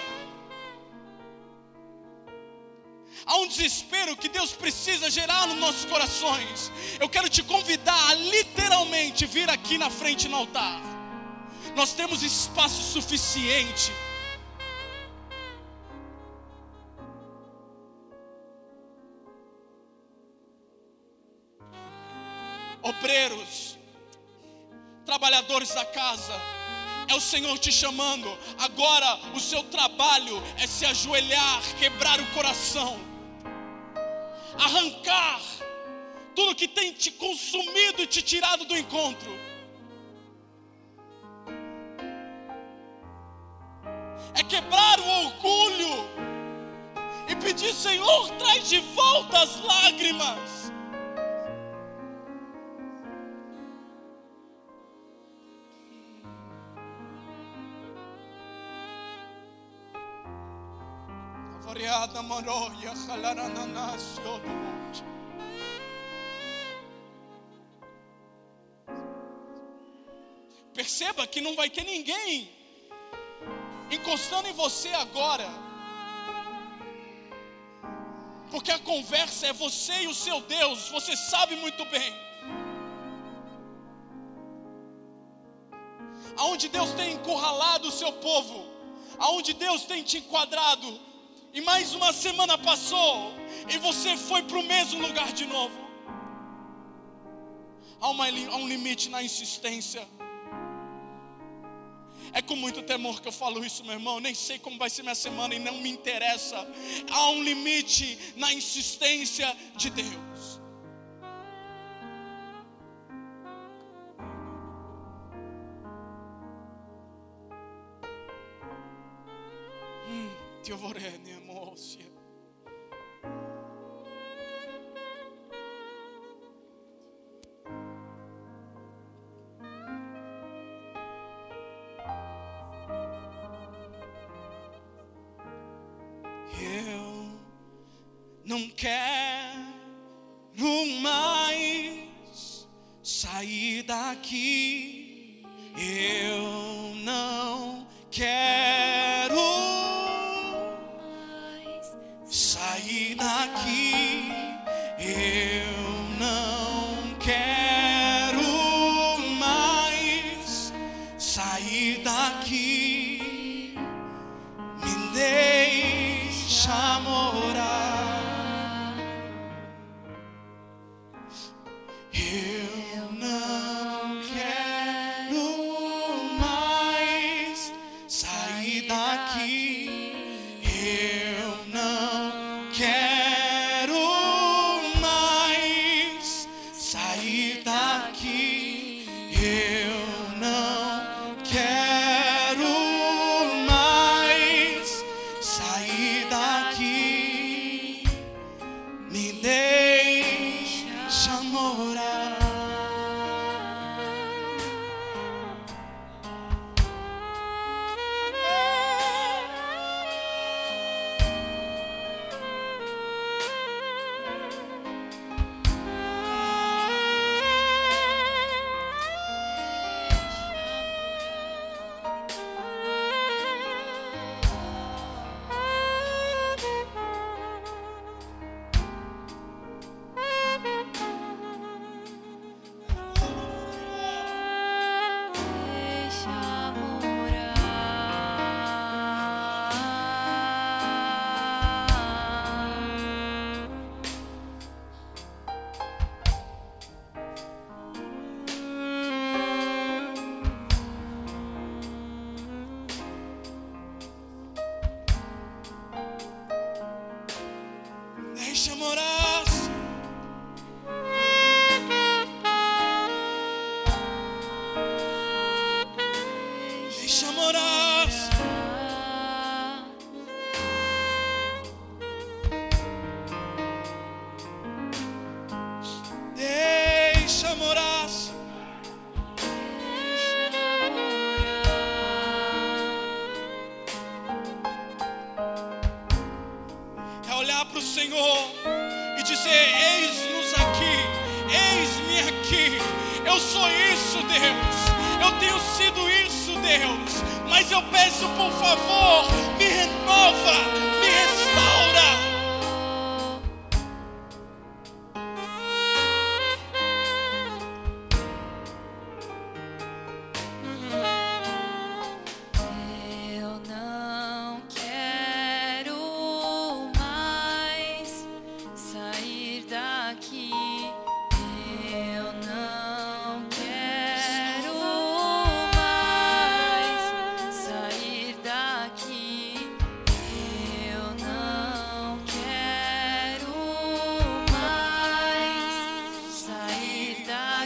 Há um desespero que Deus precisa gerar nos nossos corações. Eu quero te convidar a literalmente vir aqui na frente no altar nós temos espaço suficiente. Obreiros, trabalhadores da casa, é o Senhor te chamando. Agora o seu trabalho é se ajoelhar, quebrar o coração, arrancar tudo que tem te consumido e te tirado do encontro. É quebrar o orgulho e pedir: Senhor, traz de volta as lágrimas. Variada maroia, jalarananácio do monte. Perceba que não vai ter ninguém encostando em você agora. Porque a conversa é você e o seu Deus, você sabe muito bem. Aonde Deus tem encurralado o seu povo, aonde Deus tem te enquadrado, e mais uma semana passou, e você foi para o mesmo lugar de novo. Há, uma, há um limite na insistência. É com muito temor que eu falo isso, meu irmão. Nem sei como vai ser minha semana e não me interessa. Há um limite na insistência de Deus. Hum, vorrei, amor, Me deixa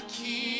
sair